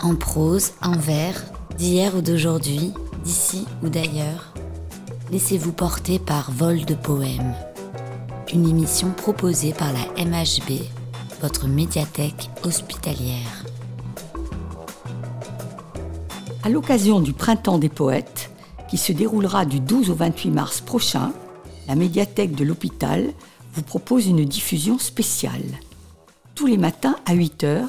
En prose, en vers, d'hier ou d'aujourd'hui, d'ici ou d'ailleurs, laissez-vous porter par Vol de Poèmes, une émission proposée par la MHB, votre médiathèque hospitalière. À l'occasion du Printemps des Poètes, qui se déroulera du 12 au 28 mars prochain, la médiathèque de l'hôpital vous propose une diffusion spéciale. Tous les matins à 8 h,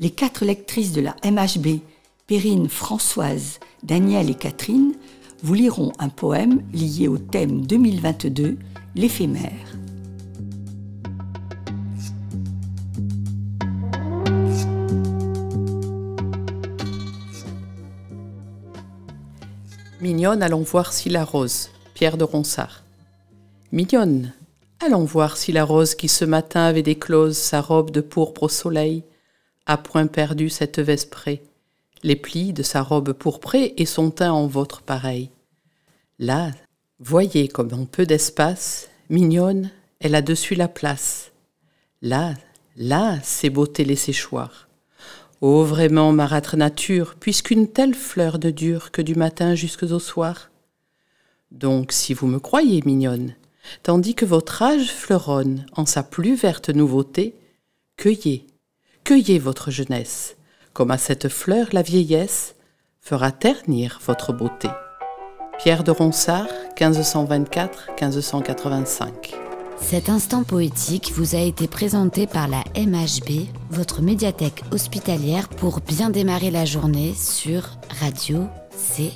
les quatre lectrices de la MHB, Perrine, Françoise, Danielle et Catherine, vous liront un poème lié au thème 2022, l'éphémère. Mignonne, allons voir si la rose. Pierre de Ronsard. Mignonne, allons voir si la rose qui ce matin avait déclose sa robe de pourpre au soleil a point perdu cette vesprée, les plis de sa robe pourprée et son teint en votre pareil. Là, voyez comme en peu d'espace, mignonne, elle a dessus la place. Là, là, c'est beauté les séchoirs. Oh, vraiment, marâtre nature, puisqu'une telle fleur de dur que du matin jusqu'au soir. Donc, si vous me croyez mignonne, tandis que votre âge fleuronne en sa plus verte nouveauté, cueillez, cueillez votre jeunesse, comme à cette fleur la vieillesse fera ternir votre beauté. Pierre de Ronsard, 1524-1585. Cet instant poétique vous a été présenté par la MHB, votre médiathèque hospitalière pour bien démarrer la journée sur Radio CHU.